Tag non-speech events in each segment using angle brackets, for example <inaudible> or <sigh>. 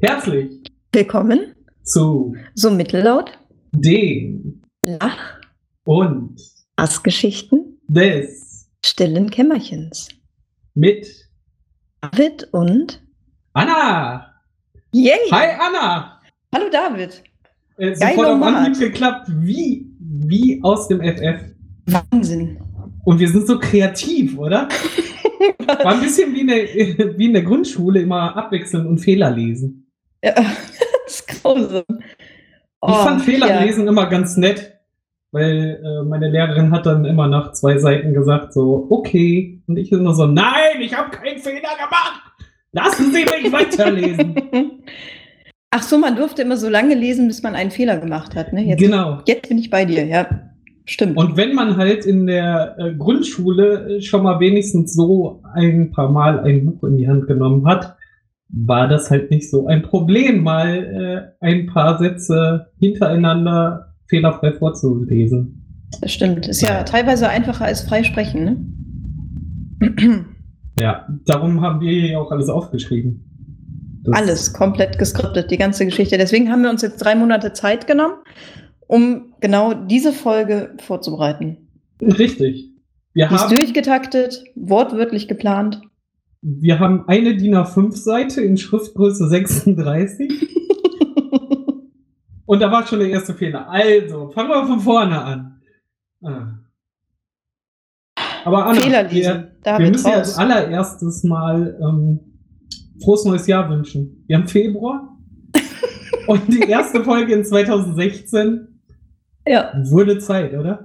Herzlich Willkommen zu so mittellaut den Lach und Ass-Geschichten des stillen Kämmerchens. mit David und Anna. Yay! Hi Anna. Hallo David. Äh, sofort Nomad. Anhieb geklappt, wie, wie aus dem FF. Wahnsinn. Und wir sind so kreativ, oder? <laughs> War ein bisschen wie in der, wie in der Grundschule immer abwechseln und Fehler lesen. Ja, <laughs> das ist grausam. Ich fand Fehler Oh, ja. lesen immer ganz nett, weil äh, meine Lehrerin hat dann immer nach zwei Seiten gesagt so, okay. Und ich immer so, nein, ich habe keinen Fehler gemacht. Lassen Sie mich weiterlesen. <laughs> Ach so, man durfte immer so lange lesen, bis man einen Fehler gemacht hat. Ne? Jetzt, genau. jetzt bin ich bei dir, ja. Stimmt. Und wenn man halt in der äh, Grundschule äh, schon mal wenigstens so ein paar Mal ein Buch in die Hand genommen hat, war das halt nicht so ein Problem, mal äh, ein paar Sätze hintereinander fehlerfrei vorzulesen. das stimmt. Ist ja teilweise einfacher als Freisprechen, ne? <clears throat> Ja, darum haben wir hier auch alles aufgeschrieben. Das- Alles komplett geskriptet, die ganze Geschichte. Deswegen haben wir uns jetzt drei Monate Zeit genommen, um genau diese Folge vorzubereiten. Richtig. Wir Die ist haben, durchgetaktet, wortwörtlich geplant. Wir haben eine DIN A5-Seite in Schriftgröße 36 <laughs> und da war schon der erste Fehler. Also, fangen wir von vorne an. Ah. Aber Anna, Fehler wir, wir müssen ja als allererstes mal ähm, frohes neues Jahr wünschen. Wir haben Februar <laughs> und die erste Folge in 2016 Ja, wurde Zeit, oder?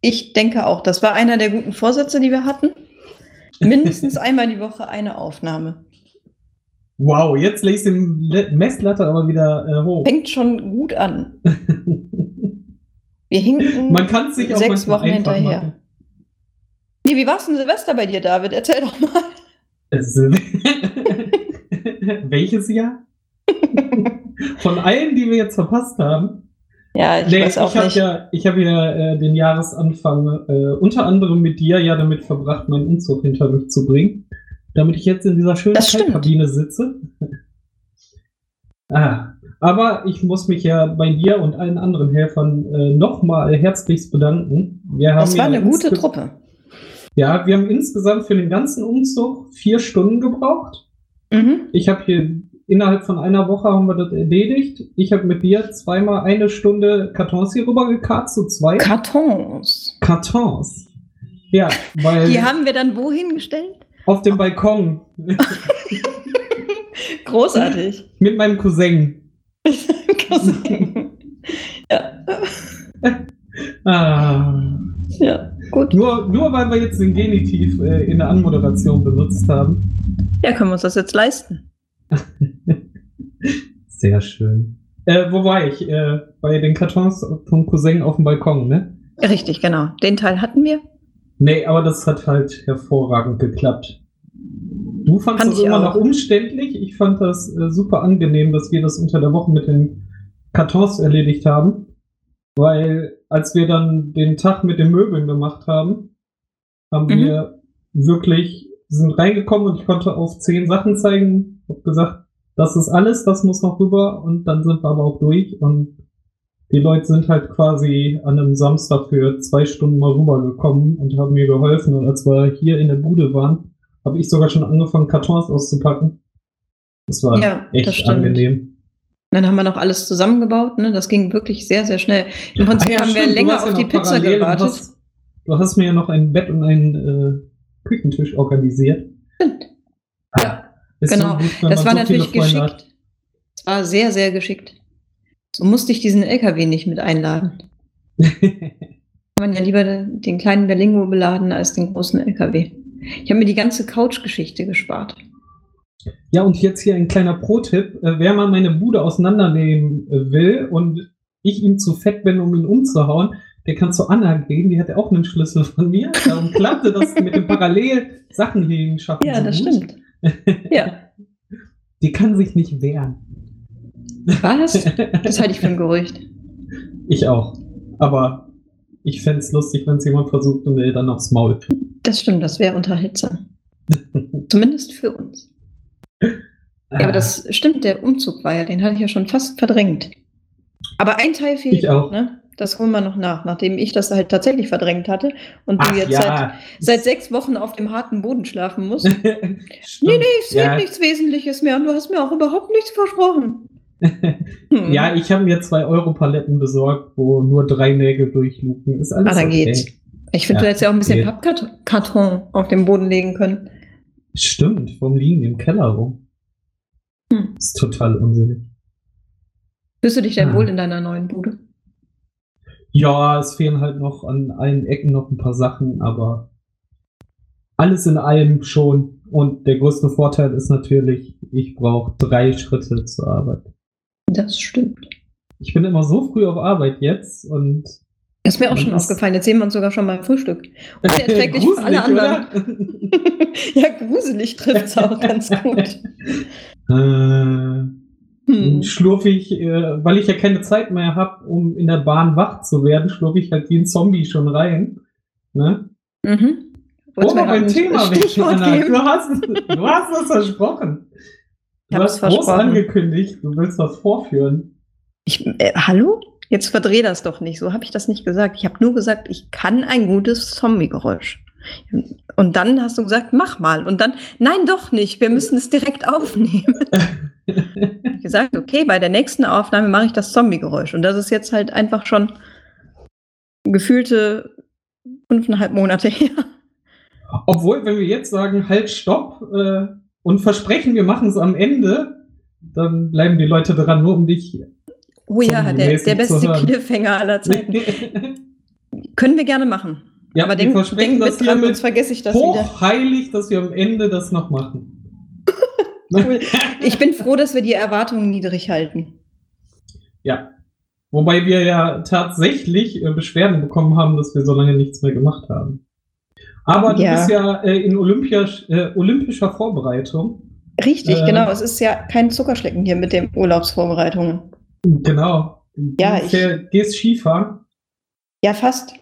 ich denke auch. Das war einer der guten Vorsätze, die wir hatten. Mindestens einmal die Woche eine Aufnahme. Wow, jetzt legst du den Le- Messlatte aber wieder äh, hoch. Fängt schon gut an. <laughs> Wir hinken Man kann es sich auch sechs Wochen hinterher. machen. Nee, wie war's denn Silvester bei dir, David? Erzähl doch mal. Es- <laughs> Welches Jahr? <laughs> Von allen, die wir jetzt verpasst haben. Ja, ich Nee, weiß auch ich habe nicht. ja, ich hab ja äh, den Jahresanfang äh, unter anderem mit dir ja damit verbracht, meinen Umzug hinter mich zu bringen. Damit ich jetzt in dieser schönen. Zeitkabine sitze. <laughs> ah, aber ich muss mich ja bei dir und allen anderen Helfern äh, nochmal herzlichst bedanken. Wir haben Das war ja eine gute Truppe. Ja, wir haben insgesamt für den ganzen Umzug vier Stunden gebraucht. Mhm. Ich habe hier innerhalb von einer Woche haben wir das erledigt. Ich habe mit dir zweimal eine Stunde Kartons hier rüber gekarrt, zu zwei Kartons. Kartons. Ja, weil Die haben wir dann wohin gestellt? auf dem Balkon <laughs> Großartig. mit meinem <laughs> Cousin. ja. Ah, ja, gut. nur, nur weil wir jetzt den Genitiv äh, in der Anmoderation benutzt haben. Ja, können wir uns das jetzt leisten? <laughs> <laughs> Sehr schön. Äh, wo war ich? Äh, bei den Kartons vom Cousin auf dem Balkon, ne? Richtig, genau. Den Teil hatten wir. Nee, aber das hat halt hervorragend geklappt. Du fandst Fand das immer auch. noch umständlich. Ich fand das äh, super angenehm, dass wir das unter der Woche mit den Kartons erledigt haben. Weil als wir dann den Tag mit den Möbeln gemacht haben, haben Mhm. wir wirklich, sind reingekommen und ich konnte auf zehn Sachen zeigen. Hab gesagt, das ist alles, das muss noch rüber und dann sind wir aber auch durch und die Leute sind halt quasi an einem Samstag für zwei Stunden mal rübergekommen und haben mir geholfen. Und als wir hier in der Bude waren, habe ich sogar schon angefangen, Kartons auszupacken. Das war Ja, das echt stimmt. angenehm. Dann haben wir noch alles zusammengebaut. Ne? Das ging wirklich sehr, sehr schnell. Im Prinzip Ah ja, haben wir stimmt, du länger warst ja auf die Pizza gewartet. Hast, du hast mir ja noch ein Bett und einen äh, Küchentisch organisiert. Ist Genau. so gut, Das war so natürlich geschickt. Das war sehr, sehr geschickt. So musste ich diesen LKW nicht mit einladen. <laughs> hat. Kann man ja lieber den kleinen Berlingo beladen als den großen LKW. Ich habe mir die ganze Couch-Geschichte gespart. Ja, und jetzt hier ein kleiner Pro-Tipp. Äh, wer mal meine Bude auseinandernehmen äh, will und ich ihm zu fett bin, um ihn umzuhauen, der kann zu Anna gehen. Die hat ja auch einen Schlüssel von mir. Darum klappte das mit dem Parallel Sachen hier hinschaffen. Ja, so das gut. stimmt. Ja. <laughs> Die kann sich nicht wehren. Was? <laughs> Das halte ich für ein Gerücht. Ich auch. Aber ich fände es lustig, wenn es jemand versucht und mir dann aufs Maul. Das stimmt, das wäre unterhaltsam. Zumindest für uns. Ja, aber das stimmt, der Umzug war ja, den hatte ich ja schon fast verdrängt. Aber ein Teil fehlt, Ich auch. ne? Das holen wir noch nach, nachdem ich das halt tatsächlich verdrängt hatte und du Ach jetzt ja. seit, seit sechs Wochen auf dem harten Boden schlafen musst. <laughs> Nee, nee, es ja, nichts Wesentliches mehr und du hast mir auch überhaupt nichts versprochen. <laughs> Hm. ja, ich habe mir zwei Euro Paletten besorgt, wo nur drei Nägel durchluken. Ist alles Ah, dann okay. geht's. Ich finde, Ja, du hättest ja auch ein bisschen geht. Pappkarton auf den Boden legen können. Stimmt, vom liegen im Keller rum. Hm. Ist total unsinnig. Fühlst du dich denn Ah. wohl in deiner neuen Bude? Ja, es fehlen halt noch an allen Ecken noch ein paar Sachen, aber alles in allem schon. Und der größte Vorteil ist natürlich, ich brauche drei Schritte zur Arbeit. Das stimmt. Ich bin immer so früh auf Arbeit jetzt und Das ist mir auch Und schon aufgefallen. Jetzt sehen wir uns sogar schon beim Frühstück. <laughs> Unerträglich für alle anderen. <laughs> ja, gruselig <laughs> trifft es auch ganz gut. Äh, Hm. schlurfe ich, äh, weil ich ja keine Zeit mehr habe, um in der Bahn wach zu werden, schlurfe ich halt wie ein Zombie schon rein. Ne? Mhm. Mal mir mein Thema Stichwort geben? Du hast, du hast das versprochen. Du hast groß versprochen. angekündigt, du willst was vorführen. Ich, äh, hallo? Jetzt verdreh das doch nicht. So habe ich das nicht gesagt. Ich habe nur gesagt, ich kann ein gutes Zombie-Geräusch. Und dann hast du gesagt, mach mal. Und dann, nein, doch nicht. Wir müssen es direkt aufnehmen. <laughs> Ich gesagt, okay, bei der nächsten Aufnahme mache ich das Zombie-Geräusch. Und das ist jetzt halt einfach schon gefühlte fünfeinhalb Monate her. Obwohl, wenn wir jetzt sagen, halt, stopp äh, und versprechen, wir machen es am Ende, dann bleiben die Leute dran, nur um dich. Oh ja, der, der beste. Cliffhanger aller Zeiten. <laughs> Können wir gerne machen. Ja, Aber denk, versprechen denk mit dran, sonst vergesse ich das wieder. hochheilig, dass wir am Ende das noch machen. Cool. Ich bin froh, dass wir die Erwartungen niedrig halten. Ja. Wobei wir ja tatsächlich äh, Beschwerden bekommen haben, dass wir so lange nichts mehr gemacht haben. Aber du Ja. bist ja äh, in Olympia, äh, olympischer Vorbereitung. Richtig, Äh. genau. Es ist ja kein Zuckerschlecken hier mit den Urlaubsvorbereitungen. Genau. Ja, du ich- gehst Skifahren. Ja, fast.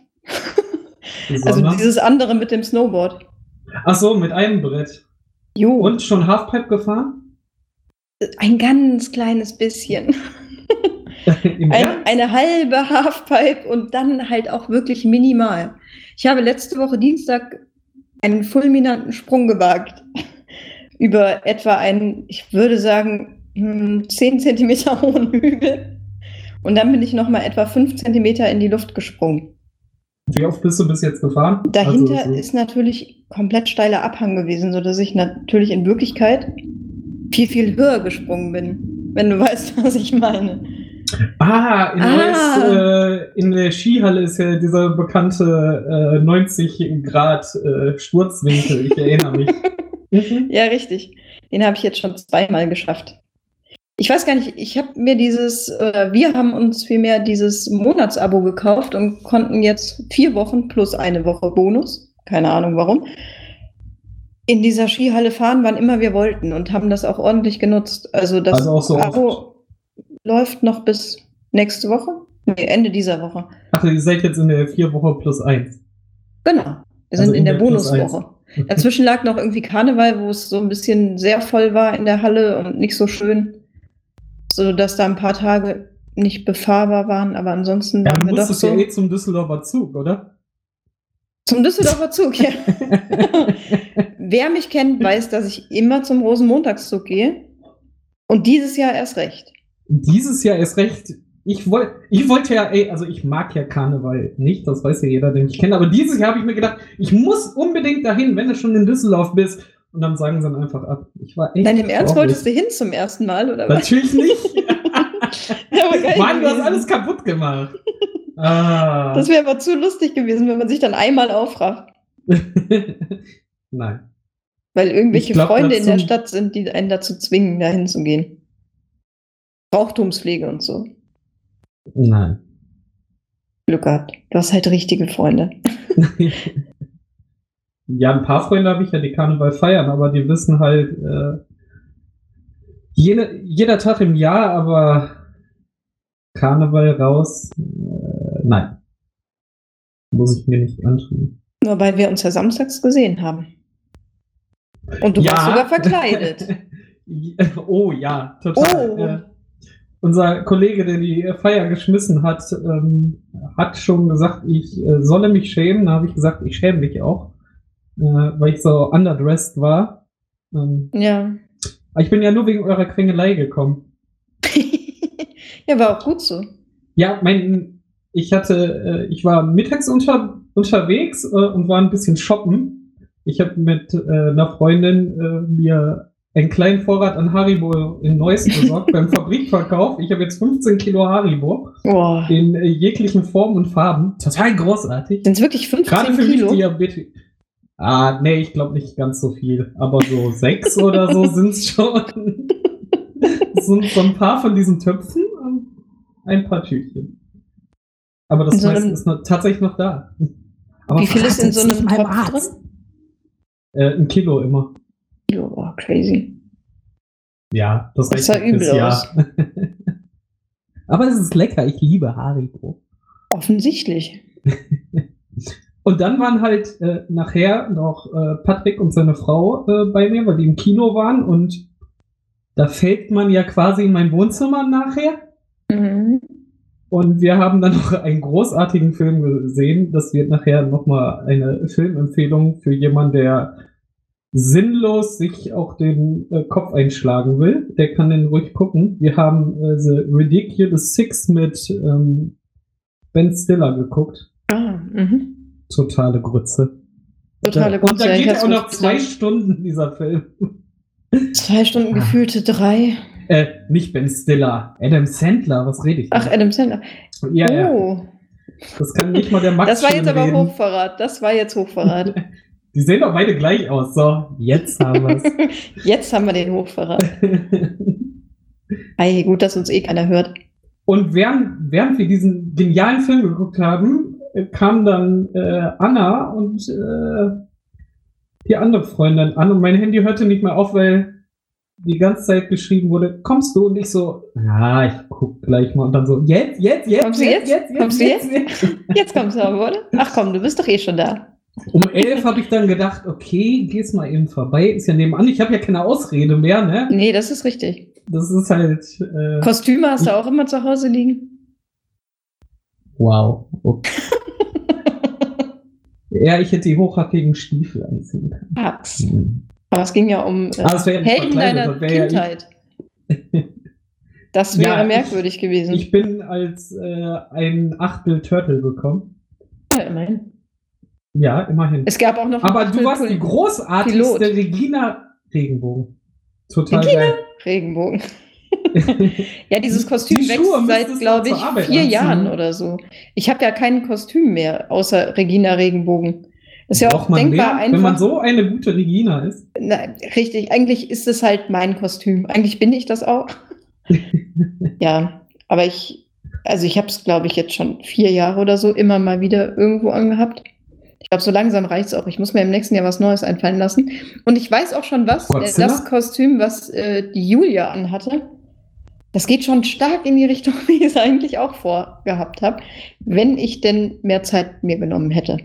Also dieses andere mit dem Snowboard. Ach so, mit einem Brett. Jo, Und schon Halfpipe gefahren? ein ganz kleines bisschen. <laughs> Ein, eine halbe Halfpipe und dann halt auch wirklich minimal. Ich habe letzte Woche Dienstag einen fulminanten Sprung gewagt. <laughs> Über etwa einen, ich würde sagen, hm, 10 Zentimeter hohen Hügel. Und dann bin ich nochmal etwa 5 Zentimeter in die Luft gesprungen. Wie oft bist du bis jetzt gefahren? Dahinter Also so- ist natürlich komplett steiler Abhang gewesen, sodass ich natürlich in Wirklichkeit viel, viel höher gesprungen bin. Wenn du <laughs> weißt, was ich meine. Ah, in, Ah. Neuss, äh, in der Skihalle ist ja dieser bekannte äh, 90 Grad äh, Sturzwinkel. Ich erinnere mich. <laughs> Mhm. Ja, richtig. Den habe ich jetzt schon zweimal geschafft. Ich weiß gar nicht, ich habe mir dieses, äh, wir haben uns vielmehr dieses Monatsabo gekauft und konnten jetzt vier Wochen plus eine Woche Bonus, keine Ahnung warum, in dieser Skihalle fahren, wann immer wir wollten und haben das auch ordentlich genutzt. Also das Also so Abo läuft noch bis nächste Woche, nee, Ende dieser Woche. Ach, ihr seid jetzt in der vier Woche plus eins. Genau. Wir Also sind in in der der Bonuswoche. Dazwischen lag noch irgendwie Karneval, wo es so ein bisschen sehr voll war in der Halle und nicht so schön, so dass da ein paar Tage nicht befahrbar waren, aber ansonsten Ja, waren du wir doch so ja eh zum Düsseldorfer Zug, oder? zum Düsseldorfer Zug. Ja. <laughs> Wer mich kennt, weiß, dass ich immer zum Rosenmontagszug gehe und dieses Jahr erst recht. Dieses Jahr ist recht. Ich wollte, ich wollte ja, ey, also ich mag ja Karneval nicht, das weiß ja jeder, den ich kenne, aber dieses Jahr habe ich mir gedacht, ich muss unbedingt dahin, wenn du schon in Düsseldorf bist. Und dann sagen sie dann einfach ab. Ich war echt Nein, im Ernst wolltest du hin zum ersten Mal, oder was? Natürlich nicht. <laughs> Ja, Mann, du hast alles kaputt gemacht. <laughs> Ah. Das wäre aber zu lustig gewesen, wenn man sich dann einmal aufrafft. <laughs> Nein. Weil irgendwelche glaub, Freunde in der Stadt sind, die einen dazu zwingen, dahin zu gehen. Brauchtumspflege und so. Nein. Glück gehabt. Du hast halt richtige Freunde. Ja, ein paar Freunde habe ich ja, die Karneval feiern, aber die wissen halt, äh, jede, jeder Tag im Jahr, aber Karneval raus, äh, nein. Muss ich mir nicht antun. Nur weil wir uns ja samstags gesehen haben. Und du warst sogar verkleidet. <laughs> Oh ja, total. Oh. Äh, unser Kollege, der die Feier geschmissen hat, ähm, hat schon gesagt, ich äh, solle mich schämen. Da habe ich gesagt, ich schäme mich auch, weil ich so underdressed war. Ähm, Ja. aber ich bin ja nur wegen eurer Quengelei gekommen. <laughs> ja, war auch gut so. Ja, mein, ich hatte, äh, ich war mittags unter, unterwegs äh, und war ein bisschen shoppen. Ich habe mit äh, einer Freundin äh, mir einen kleinen Vorrat an Haribo in Neuss besorgt beim <laughs> Fabrikverkauf. Ich habe jetzt 15 Kilo Haribo Boah. in äh, jeglichen Formen und Farben. Total großartig. Sind es wirklich 15 Gerade für mich Kilo? Ah, nee, ich glaube nicht ganz so viel. Aber so sechs oder so <laughs> sind es schon. Sind so ein paar von diesen Töpfen und ein paar Tütchen. Aber das so meiste ist noch, tatsächlich noch da. Aber Wie viel ist in so einem Topf Arzt. drin? Äh, ein Kilo immer. Kilo, boah, crazy. Ja, das Das reicht sah übel fürs Jahr. <laughs> Aber es ist lecker. Ich liebe Haribo. Offensichtlich. <laughs> Und dann waren halt äh, nachher noch äh, Patrick und seine Frau äh, bei mir, weil die im Kino waren und da fällt man ja quasi in mein Wohnzimmer nachher. Mhm. Und wir haben dann noch einen großartigen Film gesehen. Das wird nachher nochmal eine Filmempfehlung für jemanden, der sinnlos sich auch den äh, Kopf einschlagen will. Der kann den ruhig gucken. Wir haben äh, The Ridiculous Six mit ähm, Ben Stiller geguckt. Ah, mhm. Totale Grütze. Totale Und Grütze, da ich geht auch noch zwei Stunden, dieser Film. Zwei Stunden Ah. gefühlte drei. Äh, nicht Ben Stiller, Adam Sandler, was rede ich? Ach? Adam Sandler. ja, ja, Oh, das kann nicht mal der Max das war jetzt aber reden. Hochverrat. Das war jetzt Hochverrat. <laughs> Die sehen doch beide gleich aus. So, jetzt haben wir <laughs> jetzt haben wir den Hochverrat. Ei, gut, dass uns eh keiner hört. Und während, während wir diesen genialen Film geguckt haben, kam dann äh, Anna und äh, die andere Freundin an und mein Handy hörte nicht mehr auf, weil die ganze Zeit geschrieben wurde, kommst du? Und ich so, ja, ich guck gleich mal. Und dann so, jetzt, jetzt, jetzt, Kommst du jetzt? Kommst du jetzt, jetzt. <laughs> Jetzt kommst du aber, oder? Ach komm, du bist doch eh schon da. Um elf habe ich dann gedacht, okay, geh's mal eben vorbei. Ist ja nebenan. Ich habe ja keine Ausrede mehr, ne? Nee, das ist richtig. Das ist halt. Äh, Kostüme hast du auch immer zu Hause liegen? wow. Okay. Ja, ich hätte die hochhackigen Stiefel anziehen können. Ax. Hm. Aber es ging ja um äh, nicht Helden deiner ja ich. Kindheit. <laughs> Das wäre Ja, ich- merkwürdig gewesen. Ich bin als äh, ein Achtel Turtle gekommen. Ja, immerhin. Ja, immerhin. Es gab auch noch Aber du warst die großartigste Pilot. Regina Regenbogen. Total Regina? geil. Regenbogen. <laughs> Ja, dieses Kostüm Die wächst seit, glaube ich, vier anziehen. Jahren oder so. Ich habe ja kein Kostüm mehr, außer Regina Regenbogen. Ist ja auch denkbar mehr, einfach. Wenn man so eine gute Regina ist. Na, richtig, eigentlich ist es halt mein Kostüm. Eigentlich bin ich das auch. <laughs> ja, aber ich, also ich habe es, glaube ich, jetzt schon vier Jahre oder so immer mal wieder irgendwo angehabt. Ich glaube, so langsam reicht es auch. Ich muss mir im nächsten Jahr was Neues einfallen lassen. Und ich weiß auch schon was. Äh, Godzilla? das Kostüm, was äh, die Julia anhatte, das geht schon stark in die Richtung, <laughs> wie ich es eigentlich auch vorgehabt habe, wenn ich denn mehr Zeit mir genommen hätte.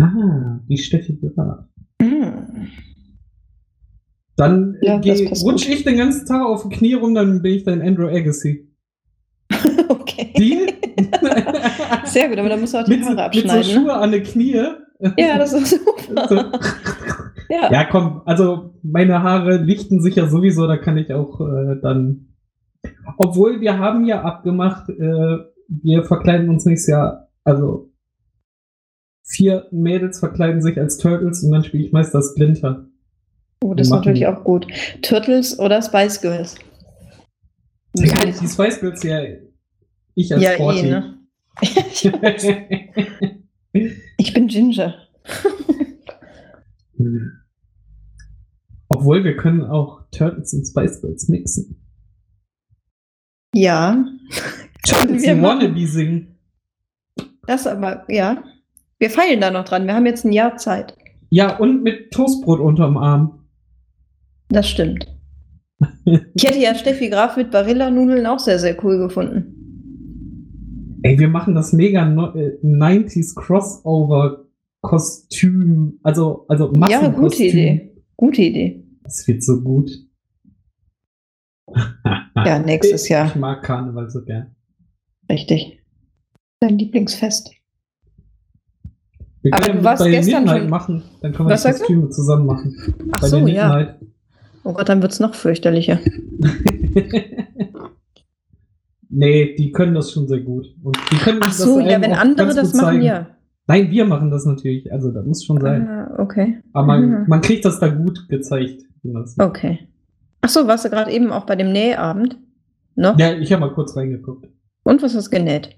Ah, die Steffi Graf. Hm. Dann äh, Ja, das geh- passt rutsch gut. ich den ganzen Tag auf die Knie rum, dann bin ich dein Andrew Agassi. <laughs> Okay. Deal? <laughs> Sehr gut, aber dann musst du auch die mit, Haare mit so abschneiden. Schuhe ne? an den Knie. Ja, das ist super. So. Ja. Ja, komm, also meine Haare lichten sich ja sowieso, da kann ich auch äh, dann. Obwohl wir haben ja abgemacht, äh, wir verkleiden uns nächstes Jahr, also vier Mädels verkleiden sich als Turtles und dann spiele ich meist das Splinter. Oh, das ist natürlich auch gut. Turtles oder Spice Girls? Ja, die Spice Girls ja ich als Ja, Sporty. eh, ne? <laughs> ich bin Ginger. Obwohl wir können auch Turtles und Spice Girls mixen. Ja. Turtles wir. Wannabe singen. Das aber, ja. Wir feilen da noch dran. Wir haben jetzt ein Jahr Zeit. Ja, und mit Toastbrot unterm Arm. Das stimmt. Ich hätte ja Steffi Graf mit Barilla-Nudeln auch sehr, sehr cool gefunden. Ey, wir machen das mega no äh, 90s Crossover Kostüm, also also Ja, Massenkostüm. gute Idee. Gute Idee. Das wird so gut. Ja, nächstes Ich Jahr. mag Karneval so gern. Richtig. Dein Lieblingsfest. Wir Aber können du warst gestern Midnight schon- machen, dann können wir Was du? Kostüme zusammen machen. Ach bei so, ja. Oh Gott, dann wird's noch fürchterlicher. <laughs> nee, die können das schon sehr gut. Und die können Ach das so, ja, wenn andere das machen, zeigen. ja. Nein, wir machen das natürlich. Also, das muss schon sein. Ah, okay. Aber man, Mhm. man kriegt das da gut gezeigt. es- Okay. Ach so, warst du gerade eben auch bei dem Nähabend? Noch? Ja, ich habe mal kurz reingeguckt. Und was hast du genäht?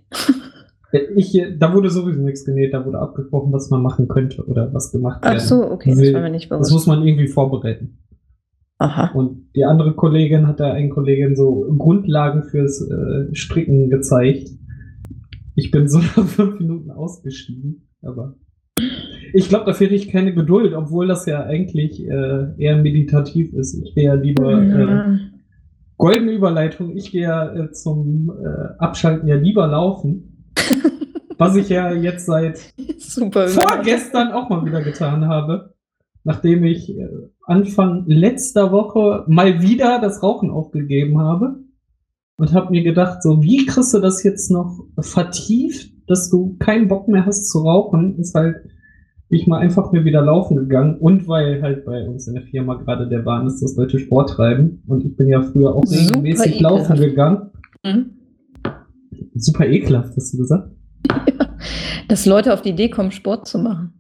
Ich, äh, da wurde sowieso nichts genäht, da wurde abgesprochen, was man machen könnte oder was gemacht Ach werden. so, okay, das war mir nicht Das bewusst. muss man irgendwie vorbereiten. Aha. Und die andere Kollegin hat da einen Kollegin so Grundlagen fürs äh, Stricken gezeigt. Ich bin so <laughs> nach fünf Minuten ausgestiegen, aber ich glaube, da fehlt ich keine Geduld, obwohl das ja eigentlich äh, eher meditativ ist. Ich gehe ja lieber äh, Ja. goldene Überleitung. Ich gehe ja äh, zum äh, Abschalten ja lieber laufen. <laughs> was ich ja jetzt seit Super. vorgestern auch mal wieder getan habe, nachdem ich äh, Anfang letzter Woche mal wieder das Rauchen aufgegeben habe und habe mir gedacht, so wie kriegst du das jetzt noch vertieft, dass du keinen Bock mehr hast zu rauchen, ist halt ich mal einfach mir wieder laufen gegangen und weil halt bei uns in der Firma gerade der Bahn ist, dass Leute Sport treiben und ich bin ja früher auch Super regelmäßig laufen ekelhaft. gegangen. Hm? Super ekelhaft, hast du gesagt? <laughs> Dass Leute auf die Idee kommen, Sport zu machen.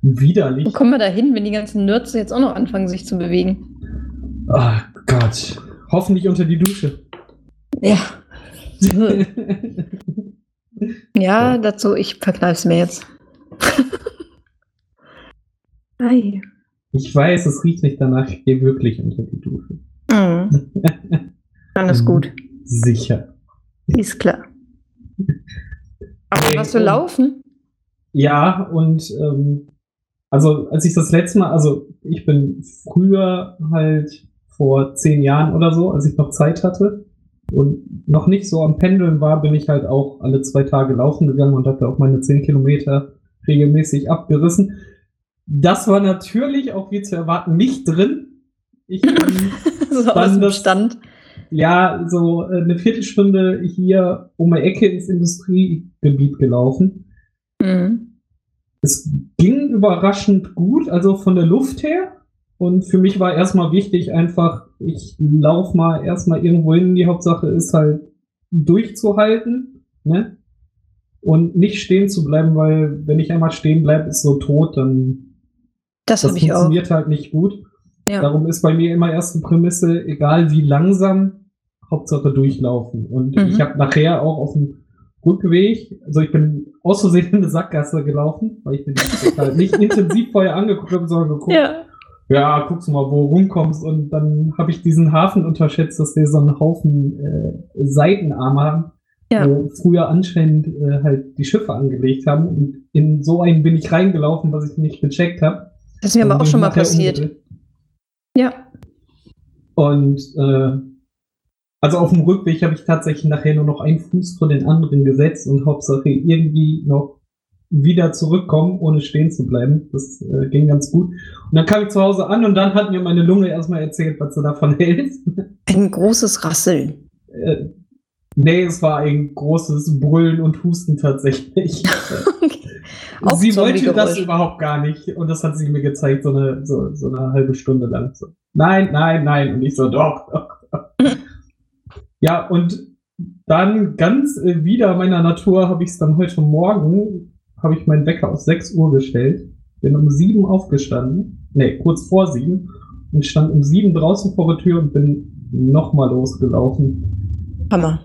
Widerlich. Wo kommen wir da hin, wenn die ganzen Nerds jetzt auch noch anfangen, sich zu bewegen? Oh Gott. Hoffentlich unter die Dusche. Ja. <laughs> <laughs> Ja, dazu, ich verkneif's mir jetzt. <laughs> Ei. Ich weiß, es riecht nicht danach. Ich gehe wirklich unter die Dusche. Mhm. <laughs> Dann ist gut. Sicher. Ist klar. Aber warst du und- laufen? Ja, und ähm, also als ich das letzte Mal, also ich bin früher halt vor zehn Jahren oder so, als ich noch Zeit hatte und noch nicht so am Pendeln war, bin ich halt auch alle zwei Tage laufen gegangen und habe auch meine zehn Kilometer regelmäßig abgerissen. Das war natürlich auch wie zu erwarten nicht drin. Ich bin <laughs> so aus dem Stand. ja, so äh, eine Viertelstunde hier um die Ecke ins Industriegebiet gelaufen. Mhm. Es ging überraschend gut, also von der Luft her. Und für mich war erstmal wichtig, einfach, ich lauf mal erstmal irgendwo hin. Die Hauptsache ist halt durchzuhalten, ne? Und nicht stehen zu bleiben, weil wenn ich einmal stehen bleibe, ist so tot, dann Das das ich auch. funktioniert halt nicht gut. Ja. Darum ist bei mir immer erste Prämisse, egal wie langsam, Hauptsache durchlaufen. Und Mhm. ich habe nachher auch auf dem Rückweg, also ich bin aus Versehen in eine Sackgasse gelaufen, weil ich die halt nicht intensiv vorher angeguckt habe, sondern geguckt, ja. Ja. guckst du mal, wo du rumkommst. Und dann habe ich diesen Hafen unterschätzt, dass wir so einen Haufen äh, Seitenarme haben, Ja. wo früher anscheinend äh, halt die Schiffe angelegt haben. Und in so einen bin ich reingelaufen, was ich nicht gecheckt habe. Das ist mir aber auch schon mal passiert. umgedreht. Ja. Und äh, also auf dem Rückweg habe ich tatsächlich nachher nur noch einen Fuß vor den anderen gesetzt und Hauptsache irgendwie noch wieder zurückkommen, ohne stehen zu bleiben. Das äh, ging ganz gut. Und dann kam ich zu Hause an und dann hat mir meine Lunge erstmal erzählt, was sie davon <laughs> hält. Ein großes Rasseln. äh, nee, es war ein großes Brüllen und Husten tatsächlich. <laughs> Auch sie wollte das überhaupt gar nicht. Und das hat sie mir gezeigt, so eine, so, so eine halbe Stunde lang. So, nein, nein, nein. Und ich so, doch, doch, doch. <laughs> ja, und dann ganz äh, wieder meiner Natur habe ich es dann heute Morgen, habe ich meinen Wecker auf 6 Uhr gestellt. Bin um 7 aufgestanden. Nee, kurz vor 7. Und stand um 7 draußen vor der Tür und bin nochmal losgelaufen Hammer.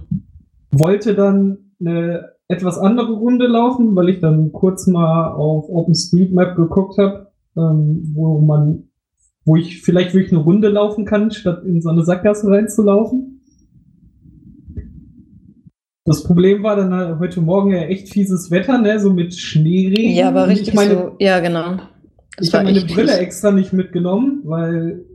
wollte dann eine etwas andere Runde laufen, weil ich dann kurz mal auf OpenStreetMap geguckt habe, ähm, wo man, wo ich vielleicht wirklich eine Runde laufen kann, statt in so eine Sackgasse reinzulaufen. Das Problem war dann halt heute Morgen ja echt fieses Wetter, ne, so mit Schneeregen. Ja, aber richtig ich meine, so. Ja, genau. Das ich habe meine Brille fies. extra nicht mitgenommen, weil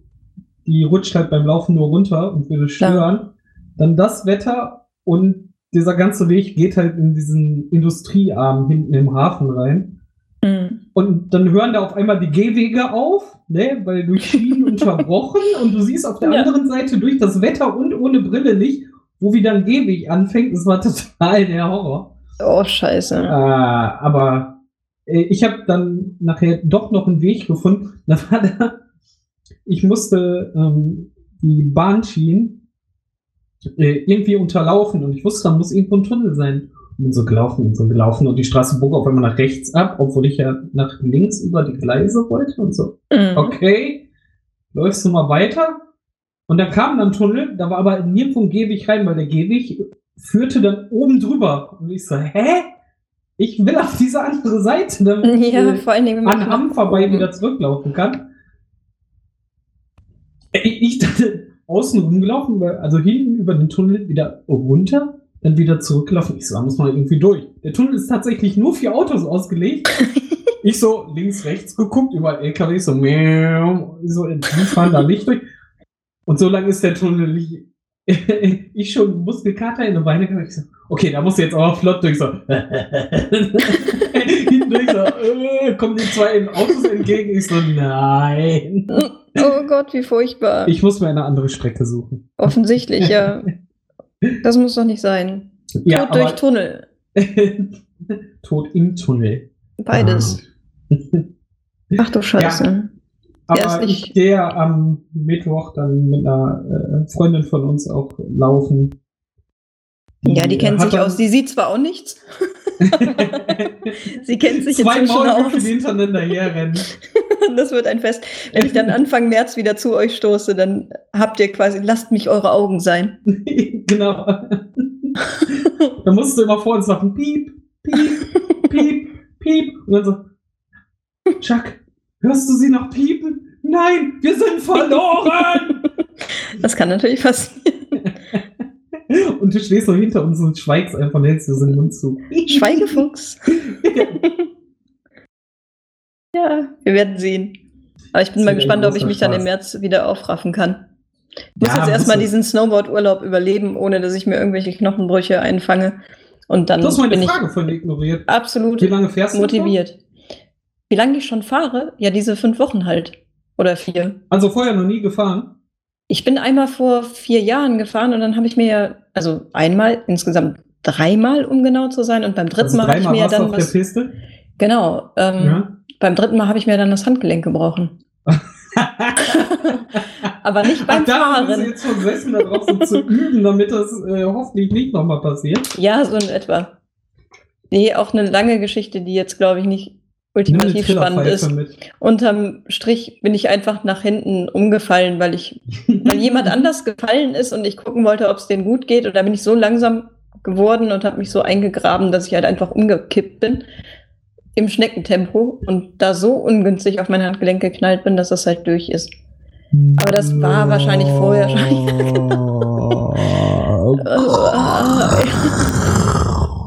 die rutscht halt beim Laufen nur runter und würde stören. Dann das Wetter und dieser ganze Weg geht halt in diesen Industriearm hinten im Hafen rein. Mhm. Und dann hören da auf einmal die Gehwege auf, ne, weil durch Schienen <laughs> unterbrochen und du siehst auf der Ja. anderen Seite durch das Wetter und ohne Brille nicht, wo wieder ein Gehweg anfängt. Das <laughs> war total der Horror. Oh, scheiße. Äh, aber äh, ich habe dann nachher doch noch einen Weg gefunden. <laughs> Da war da, ich musste ähm, die Bahnschienen äh, irgendwie unterlaufen und ich wusste, da muss irgendwo ein Tunnel sein. Und bin so gelaufen und so gelaufen und die Straße bog auf einmal nach rechts ab, obwohl ich ja nach links über die Gleise wollte und so. Mhm. Okay, läufst du mal weiter? Und dann kam dann ein Tunnel, da war aber nirgendwo ein Gehweg rein, weil der Gehweg führte dann oben drüber. Und ich so, hä? Ich will auf diese andere Seite, damit ich Ja, äh, vor allen Dingen, an Hamm vorbei wieder zurücklaufen kann. Ich, ich dachte, außen rumgelaufen, also hinten über den Tunnel wieder runter, dann wieder zurücklaufen. Ich so, da muss man irgendwie durch. Der Tunnel ist tatsächlich nur für Autos ausgelegt. <laughs> ich so links, rechts geguckt, überall LKW, so, miau, so, die fahren da nicht durch. Und so lange ist der Tunnel nicht. <laughs> ich schon Muskelkater in den Beine gehabt. Ich so, okay, da muss jetzt aber flott durch. So. <laughs> Hinten durch, so, äh, kommen die zwei Autos entgegen. Ich so, nein. Oh Gott, wie furchtbar. Ich muss mir eine andere Strecke suchen. Offensichtlich, ja. <laughs> Das muss doch nicht sein. Ja, Tod durch Tunnel. Tod im Tunnel. Beides. Ach du Scheiße. Aber ist nicht- ich gehe am Mittwoch dann mit einer äh, Freundin von uns auch laufen. Ja, die kennt sich dann aus. Sie sieht zwar auch nichts. <laughs> Sie kennt sich Zwei inzwischen Maulwürfe, aus. die hintereinander herrennen. <laughs> Das wird ein Fest. Wenn ich dann Anfang März wieder zu euch stoße, dann habt ihr quasi, lasst mich eure Augen sein. <laughs> genau. da musst du immer vor uns sagen, piep, piep, piep, piep. Und dann so, Chuck, hörst du sie noch piepen? Nein, wir sind verloren! <laughs> Das kann natürlich passieren. <laughs> und du stehst so hinter uns und schweigst einfach hältst dir so den Mund zu. Schweigefuchs. <laughs> Ja, wir werden sehen. Aber ich bin Das mal gespannt, ob ich mich dann im Spaß. März wieder aufraffen kann. Ich muss Ja, jetzt erstmal diesen Snowboard-Urlaub überleben, ohne dass ich mir irgendwelche Knochenbrüche einfange. Und dann Du hast meine bin Frage von dir ignoriert. ich absolut Wie lange fährst du? Wie lange ich schon fahre? Ja, diese fünf Wochen halt. Oder vier. Also vorher noch nie gefahren. Ich bin einmal vor vier Jahren gefahren und dann habe ich mir ja, also einmal, insgesamt dreimal, um genau zu sein. Und beim dritten Also Mal habe ich mir ja dann auf der was. Piste. Genau. Ähm, Ja. Beim dritten Mal habe ich mir dann das Handgelenk gebrochen. <laughs> Aber nicht beim Ach, da Fahren. jetzt schon gesessen, darauf so zu üben, damit das äh, hoffentlich nicht nochmal passiert. Ja, so in etwa. Nee, auch eine lange Geschichte, die jetzt, glaube ich, nicht ultimativ spannend ist. mit. Unterm Strich bin ich einfach nach hinten umgefallen, weil ich, weil jemand <laughs> anders gefallen ist und ich gucken wollte, ob es denen gut geht. Und da bin ich so langsam geworden und habe mich so eingegraben, dass ich halt einfach umgekippt bin im Schneckentempo und da so ungünstig auf mein Handgelenk geknallt bin, dass das halt durch ist. Aber das war wahrscheinlich vorher <laughs>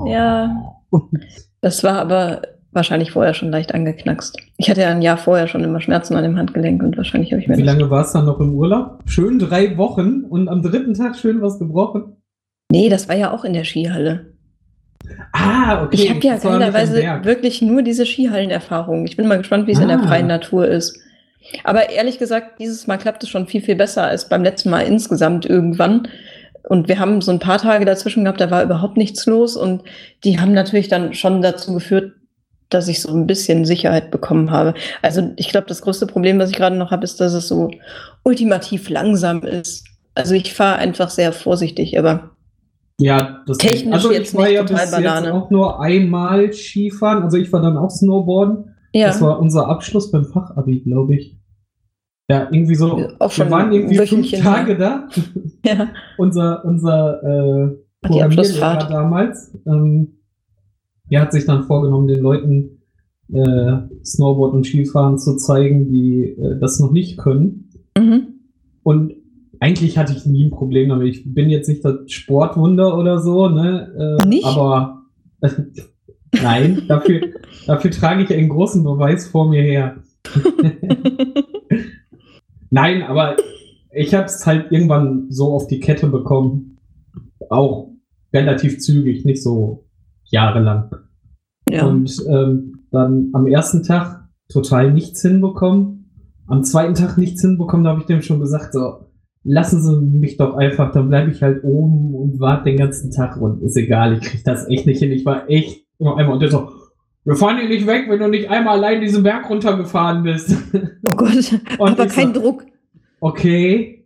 Ja, <laughs> das war aber wahrscheinlich vorher schon leicht angeknackst. Ich hatte ja ein Jahr vorher schon immer Schmerzen an dem Handgelenk und wahrscheinlich habe ich mir Wie lange warst du dann noch im Urlaub? Schön drei Wochen und am dritten Tag schön was gebrochen. Nee, das war ja auch in der Skihalle. Ah, okay. Ich habe ja war Berg. wirklich nur diese Skihallenerfahrung. Ich bin mal gespannt, wie es in der Ah. freien Natur ist. Aber ehrlich gesagt, dieses Mal klappt es schon viel, viel besser als beim letzten Mal insgesamt irgendwann. Und wir haben so ein paar Tage dazwischen gehabt, da war überhaupt nichts los. Und die haben natürlich dann schon dazu geführt, dass ich so ein bisschen Sicherheit bekommen habe. Also ich glaube, das größte Problem, was ich gerade noch habe, ist, dass es so ultimativ langsam ist. Also ich fahre einfach sehr vorsichtig, aber Ja, das Technisch Also jetzt ich war nicht ja total bis jetzt Banane. auch nur einmal Skifahren. Also ich war dann auch Snowboarden. ja. Das war unser Abschluss beim Fachabi, glaube ich. Ja, irgendwie so. Auch schon wir waren irgendwie fünf Wöchelchen Tage da. ja. unser unser äh, Abschlussfahrt. damals, ähm, der hat sich dann vorgenommen, den Leuten äh, Snowboard und Skifahren zu zeigen, die äh, das noch nicht können. Mhm. Und eigentlich hatte ich nie ein Problem damit. Ich bin jetzt nicht das Sportwunder oder so, ne? Äh, Nicht? Aber <laughs> nein, dafür, dafür trage ich einen großen Beweis vor mir her. <laughs> Nein, aber ich habe es halt irgendwann so auf die Kette bekommen. Auch relativ zügig, nicht so jahrelang. ja. Und ähm, dann am ersten Tag total nichts hinbekommen. Am zweiten Tag nichts hinbekommen, da habe ich dem schon gesagt, so, lassen Sie mich doch einfach, dann bleibe ich halt oben und warte den ganzen Tag und ist egal, ich kriege das echt nicht hin. Ich war echt immer einmal und der so, wir fahren hier nicht weg, wenn du nicht einmal allein diesen Berg runtergefahren bist. Oh Gott, <laughs> Und aber kein so- Druck. Okay.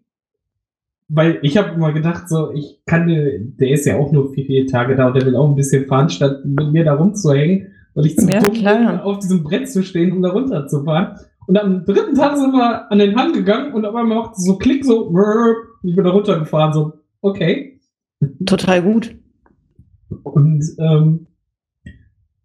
Weil ich habe immer gedacht, so, ich kann, der ist ja auch nur vier, vier Tage da und der will auch ein bisschen fahren, statt mit mir da rumzuhängen, weil ich zu Ja, dumm bin, auf diesem Brett zu stehen, um da runterzufahren. Und am dritten Tag sind wir an den Hang gegangen und auf einmal macht so Klick, so, und ich bin da runtergefahren, so, okay. Total gut. Und ähm,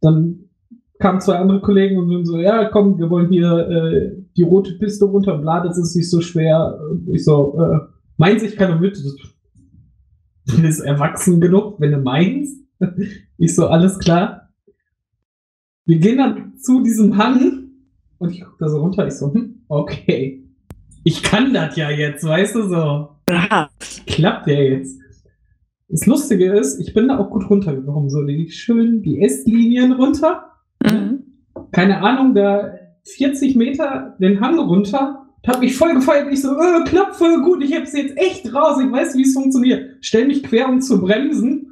dann kamen zwei andere Kollegen und sind so, ja, komm, wir wollen hier äh, die rote Piste runter, bla, das ist nicht so schwer. Und ich so, äh, meins, ich kann mit. Du bist erwachsen genug, wenn du meinst. <laughs> Ich so, alles klar. Wir gehen dann zu diesem Hang und ich gucke da so runter, ich so, hm, okay. Ich kann das ja jetzt, weißt du so klappt ja jetzt. Das Lustige ist, ich bin da auch gut runtergekommen. So, die schön die S-Linien runter. Mhm. Keine Ahnung, da 40 Meter den Hang runter. Hab mich voll gefeiert. Ich so, äh, klappt voll gut. Ich hab's jetzt echt raus. Ich weiß, wie es funktioniert. Stell mich quer, um zu bremsen.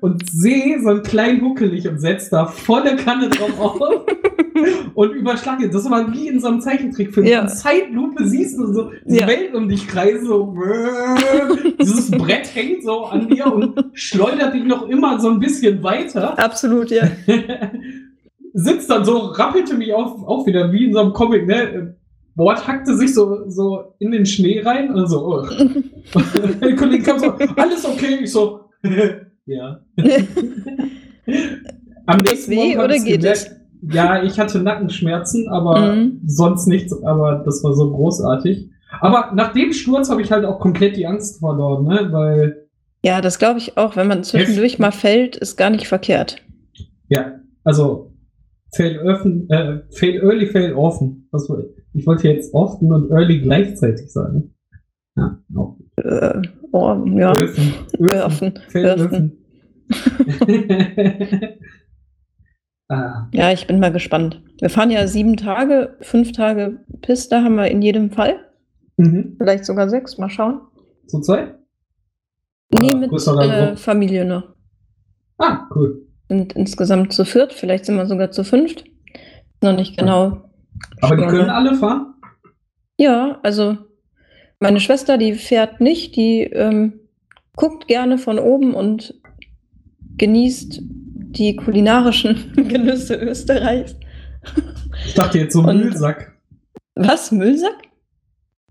Und sehe so einen kleinen Huckelig und setz da volle Kanne drauf auf. <laughs> und überschlage. Das war wie in so einem Zeichentrickfilm. Ja. In Zeitlupe siehst du so die Ja. Welt um dich kreisen. So, <laughs> dieses Brett hängt so an dir und schleudert dich noch immer so ein bisschen weiter. Absolut, ja. <laughs> Sitzt dann so, rappelte mich auf, auch wieder wie in so einem Comic, ne? Bord hackte sich so, so in den Schnee rein und so, oh. <laughs> Und der Kollege kam so, alles okay? Ich so, <laughs> ja. <laughs> Am weh hab oder geht gemerkt. Ja, ich hatte Nackenschmerzen, aber Mhm. sonst nichts, aber das war so großartig. Aber nach dem Sturz habe ich halt auch komplett die Angst verloren, ne? Weil, Ja, das glaube ich auch. Wenn man zwischendurch mal fällt, ist gar nicht verkehrt. ja, also fail, offen, äh, fail early, fail often. Was, woll- ich wollte jetzt often und early gleichzeitig sagen. Ja, auch. Äh, oh, ja, fail Öfen. öfen. ah, Ja, ich bin mal gespannt. Wir fahren ja sieben Tage, fünf Tage Piste haben wir in jedem Fall. mhm. Vielleicht sogar sechs, mal schauen. Zu zweit? Nee, Ah, mit äh. Familie noch. Ah, cool. Sind insgesamt zu viert, vielleicht sind wir sogar zu fünft. Noch nicht genau. Aber die können alle fahren? Ja, also meine Schwester, die fährt nicht, die ähm, guckt gerne von oben und genießt die kulinarischen <laughs> Genüsse Österreichs. Ich dachte jetzt so Und- Müllsack. Was? Müllsack?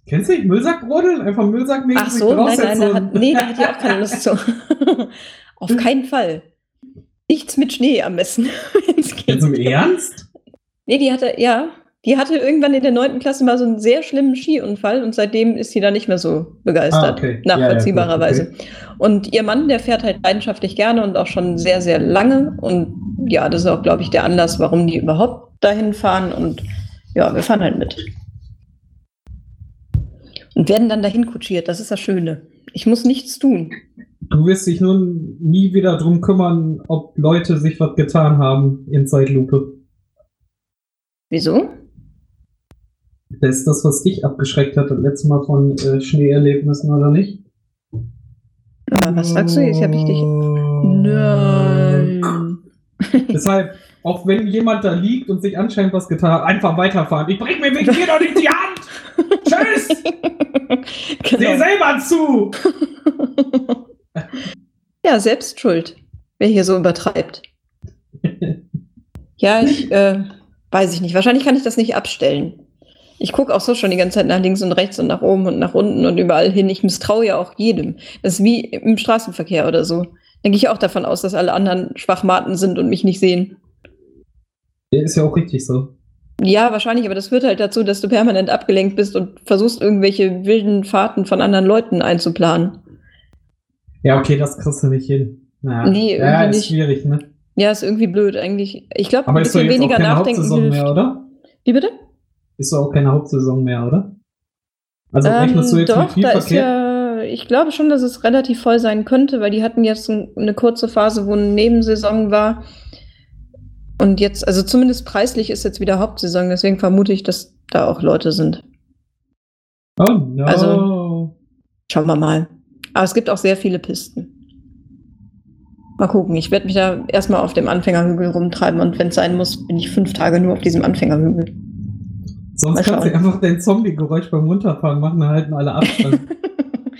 Kennst du nicht Müllsackrodeln? Einfach Müllsackmäßig Ach so, nein, nein, da hat, nee, da hat die auch keine Lust zu. <laughs> Auf keinen Fall. Nichts mit Schnee am besten. <laughs> Jetzt im Ernst? Nee, die hatte, ja, die hatte irgendwann in der neunten Klasse mal so einen sehr schlimmen Skiunfall und seitdem ist sie da nicht mehr so begeistert. Ah, okay. Nachvollziehbarerweise. Ja, ja, gut, Und ihr Mann, der fährt halt leidenschaftlich gerne und auch schon sehr, sehr lange. Und ja, das ist auch, glaube ich, der Anlass, warum die überhaupt dahin fahren. Und ja, wir fahren halt mit. Und werden dann dahin kutschiert. Das ist das Schöne. Ich muss nichts tun. Du wirst dich nun nie wieder drum kümmern, ob Leute sich was getan haben in Zeitlupe. Wieso? Das ist das, was dich abgeschreckt hat, das letzte Mal von äh, Schneeerlebnissen, oder nicht? Was sagst du jetzt? Hab ich dich. Nein. <laughs> Deshalb, auch wenn jemand da liegt und sich anscheinend was getan hat, einfach weiterfahren. Ich bring mir wegen dir doch nicht die Hand! <laughs> Tschüss! Seh genau. selber zu! Ja, selbst schuld, wer hier so übertreibt. <laughs> Ja, ich äh, weiß ich nicht. Wahrscheinlich kann ich das nicht abstellen. Ich gucke auch so schon die ganze Zeit nach links und rechts und nach oben und nach unten und überall hin. Ich misstraue ja auch jedem. Das ist wie im Straßenverkehr oder so. Denke ich auch davon aus, dass alle anderen Schwachmaten sind und mich nicht sehen. Ist ja auch richtig so. Ja, wahrscheinlich, aber das führt halt dazu, dass du permanent abgelenkt bist und versuchst, irgendwelche wilden Fahrten von anderen Leuten einzuplanen. Ja, okay, das kriegst du nicht hin. Naja. Nee, ja, ist nicht. schwierig, ne? Ja, ist irgendwie blöd eigentlich. Ich glaube, ein bisschen weniger nachdenken mehr, oder? Wie bitte? Ist doch auch keine Hauptsaison mehr, oder? Also Ähm, rechnest du jetzt mit doch, viel da ist ja, ich glaube schon, dass es relativ voll sein könnte, weil die hatten jetzt ein, eine kurze Phase, wo eine Nebensaison war. Und jetzt, also zumindest preislich ist jetzt wieder Hauptsaison, deswegen vermute ich, dass da auch Leute sind. Oh no. Also- Schauen wir mal. Aber es gibt auch sehr viele Pisten. Mal gucken. Ich werde mich da erstmal auf dem Anfängerhügel rumtreiben und wenn es sein muss, bin ich fünf Tage nur auf diesem Anfängerhügel. Sonst kannst du einfach dein Zombie-Geräusch beim Runterfahren machen, dann halten alle Abstand. <laughs>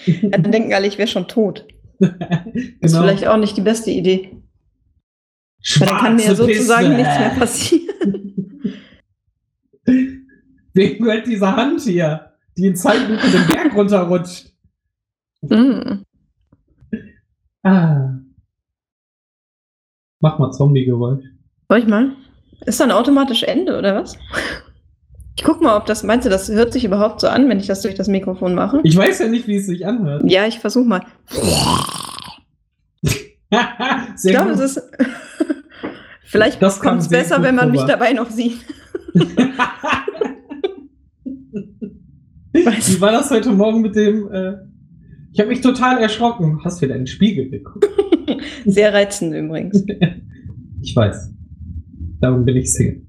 Ja, dann denken alle, ich wäre schon tot. Das <laughs> ist genau. vielleicht auch nicht die beste Idee. Weil dann kann mir ja Schwarze sozusagen Piste. nichts mehr passieren. <laughs> Wem gehört diese Hand hier, die in Zeitlupe den Berg runterrutscht? Mm. Ah. Mach mal Zombie-Geräusch. Soll ich mal? Ist dann automatisch Ende, oder was? Ich guck mal, ob das, meinst du, das hört sich überhaupt so an, wenn ich das durch das Mikrofon mache? Ich weiß ja nicht, wie es sich anhört. Ja, ich versuche mal. <laughs> Ich glaube, es ist. <laughs> Vielleicht kommt es besser, wenn man mich dabei noch sieht. <laughs> Wie war das heute Morgen mit dem? Äh, ich habe mich total erschrocken. Hast du wieder in den Spiegel geguckt? Sehr reizend übrigens. Ich weiß. Darum bin ich Single.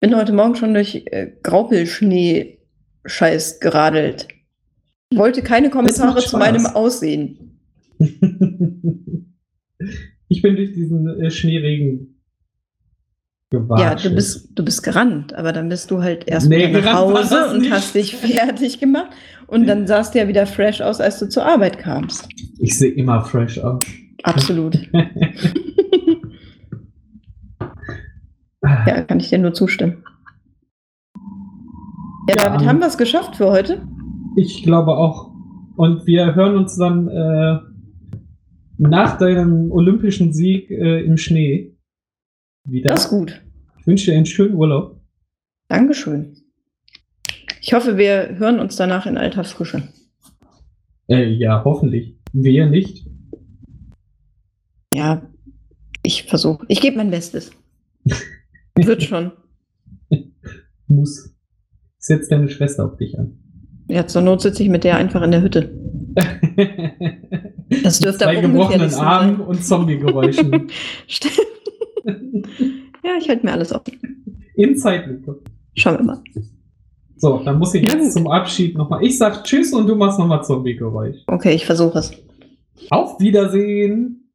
Bin heute Morgen schon durch äh, Graupelschnee-Scheiß geradelt. Ich wollte keine Kommentare zu meinem Aussehen. <laughs> ich bin durch diesen äh, Schneeregen gewatscht. Ja, du bist, du bist gerannt, aber dann bist du halt erst Nee, nach Hause und hast dich <laughs> fertig gemacht. Und dann sahst du ja wieder fresh aus, als du zur Arbeit kamst. Ich sehe immer fresh aus. Absolut. <laughs> Ja, kann ich dir nur zustimmen. Ja, Ja. David, haben wir es geschafft für heute? Ich glaube auch. Und wir hören uns dann äh, nach deinem olympischen Sieg äh, im Schnee wieder. Das ist gut. Ich wünsche dir einen schönen Urlaub. Dankeschön. Ich hoffe, wir hören uns danach in alter Frische. Äh, ja, hoffentlich. Wir nicht. Ja, ich versuche. Ich gebe mein Bestes. <laughs> Wird schon. <laughs> Muss. Setz deine Schwester auf dich an. Ja, zur Not sitze ich mit der einfach in der Hütte. <laughs> Das dürfte Zwei aber gebrochenen Armen und Zombie-Geräuschen. <laughs> Stimmt. Ja, ich halte mir alles auf. In Zeitlupe. Schauen wir mal. So, dann muss ich jetzt zum Abschied nochmal. Ich sag Tschüss und du machst nochmal Zombie-Geräusch. Okay, ich versuche es. Auf Wiedersehen.